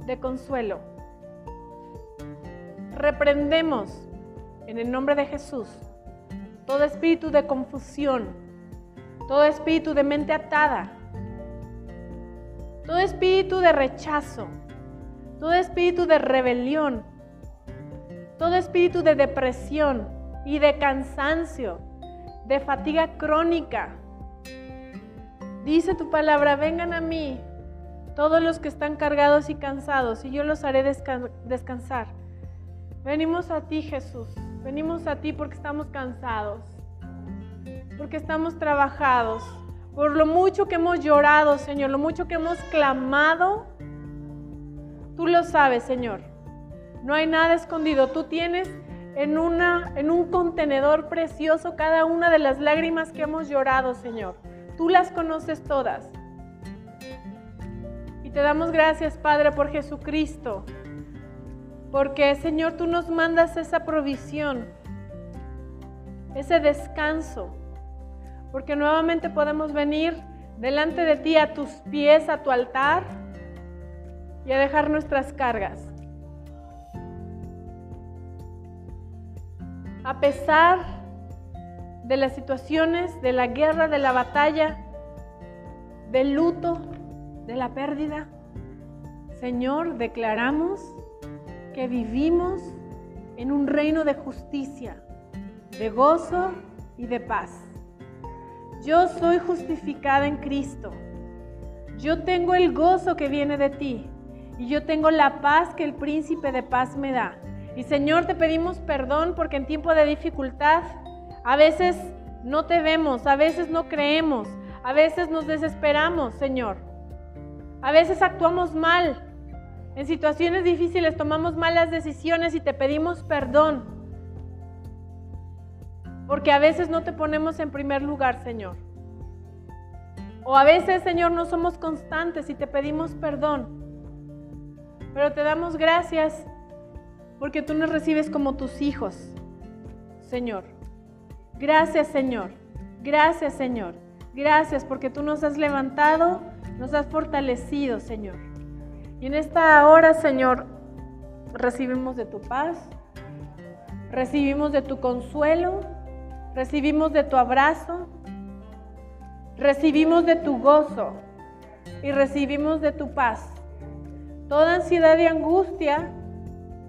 de consuelo. Reprendemos en el nombre de Jesús todo espíritu de confusión, todo espíritu de mente atada, todo espíritu de rechazo, todo espíritu de rebelión, todo espíritu de depresión y de cansancio, de fatiga crónica. Dice tu palabra, vengan a mí todos los que están cargados y cansados y yo los haré descansar. Venimos a ti Jesús, venimos a ti porque estamos cansados porque estamos trabajados, por lo mucho que hemos llorado, Señor, lo mucho que hemos clamado. Tú lo sabes, Señor. No hay nada escondido. Tú tienes en, una, en un contenedor precioso cada una de las lágrimas que hemos llorado, Señor. Tú las conoces todas. Y te damos gracias, Padre, por Jesucristo. Porque, Señor, tú nos mandas esa provisión, ese descanso porque nuevamente podemos venir delante de ti a tus pies, a tu altar y a dejar nuestras cargas. A pesar de las situaciones, de la guerra, de la batalla, del luto, de la pérdida, Señor, declaramos que vivimos en un reino de justicia, de gozo y de paz. Yo soy justificada en Cristo. Yo tengo el gozo que viene de ti y yo tengo la paz que el príncipe de paz me da. Y Señor, te pedimos perdón porque en tiempo de dificultad a veces no te vemos, a veces no creemos, a veces nos desesperamos, Señor. A veces actuamos mal. En situaciones difíciles tomamos malas decisiones y te pedimos perdón. Porque a veces no te ponemos en primer lugar, Señor. O a veces, Señor, no somos constantes y te pedimos perdón. Pero te damos gracias porque tú nos recibes como tus hijos, Señor. Gracias, Señor. Gracias, Señor. Gracias porque tú nos has levantado, nos has fortalecido, Señor. Y en esta hora, Señor, recibimos de tu paz, recibimos de tu consuelo, recibimos de tu abrazo, recibimos de tu gozo y recibimos de tu paz. Toda ansiedad y angustia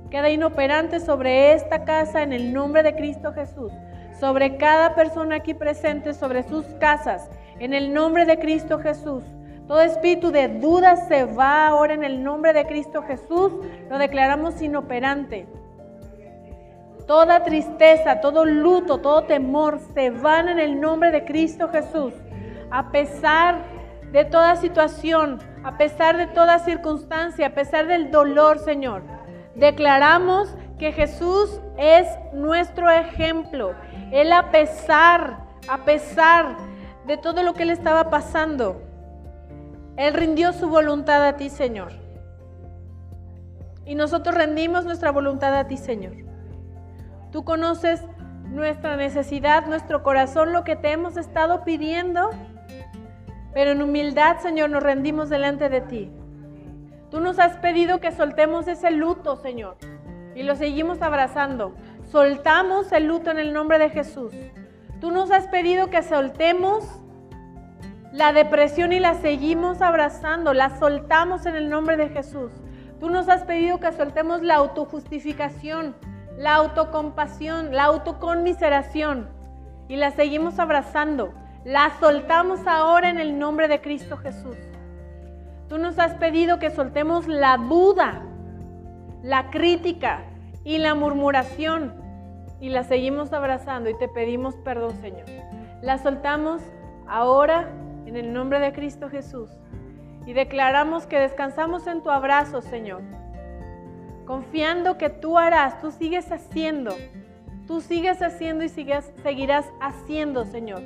queda inoperante sobre esta casa en el nombre de Cristo Jesús, sobre cada persona aquí presente, sobre sus casas, en el nombre de Cristo Jesús. Todo espíritu de duda se va ahora en el nombre de Cristo Jesús, lo declaramos inoperante. Toda tristeza, todo luto, todo temor se van en el nombre de Cristo Jesús. A pesar de toda situación, a pesar de toda circunstancia, a pesar del dolor, Señor, declaramos que Jesús es nuestro ejemplo. Él a pesar, a pesar de todo lo que él estaba pasando, él rindió su voluntad a ti, Señor. Y nosotros rendimos nuestra voluntad a ti, Señor. Tú conoces nuestra necesidad, nuestro corazón, lo que te hemos estado pidiendo, pero en humildad, Señor, nos rendimos delante de ti. Tú nos has pedido que soltemos ese luto, Señor, y lo seguimos abrazando. Soltamos el luto en el nombre de Jesús. Tú nos has pedido que soltemos la depresión y la seguimos abrazando, la soltamos en el nombre de Jesús. Tú nos has pedido que soltemos la autojustificación, la autocompasión, la autoconmiseración y la seguimos abrazando. La soltamos ahora en el nombre de Cristo Jesús. Tú nos has pedido que soltemos la duda, la crítica y la murmuración y la seguimos abrazando y te pedimos perdón, Señor. La soltamos ahora en el nombre de Cristo Jesús y declaramos que descansamos en tu abrazo, Señor. Confiando que tú harás, tú sigues haciendo, tú sigues haciendo y sigues, seguirás haciendo, Señor,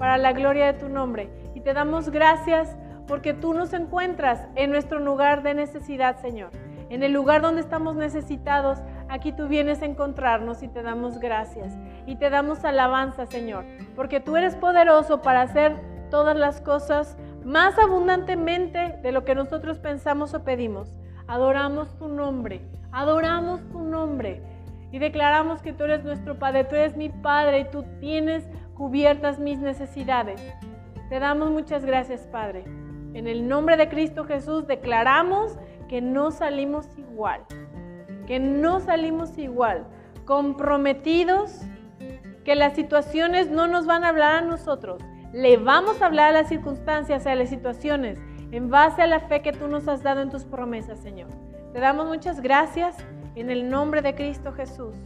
para la gloria de tu nombre. Y te damos gracias porque tú nos encuentras en nuestro lugar de necesidad, Señor. En el lugar donde estamos necesitados, aquí tú vienes a encontrarnos y te damos gracias. Y te damos alabanza, Señor, porque tú eres poderoso para hacer todas las cosas más abundantemente de lo que nosotros pensamos o pedimos. Adoramos tu nombre, adoramos tu nombre y declaramos que tú eres nuestro Padre, tú eres mi Padre y tú tienes cubiertas mis necesidades. Te damos muchas gracias, Padre. En el nombre de Cristo Jesús declaramos que no salimos igual, que no salimos igual, comprometidos, que las situaciones no nos van a hablar a nosotros, le vamos a hablar a las circunstancias, a las situaciones, en base a la fe que tú nos has dado en tus promesas, Señor. Te damos muchas gracias en el nombre de Cristo Jesús.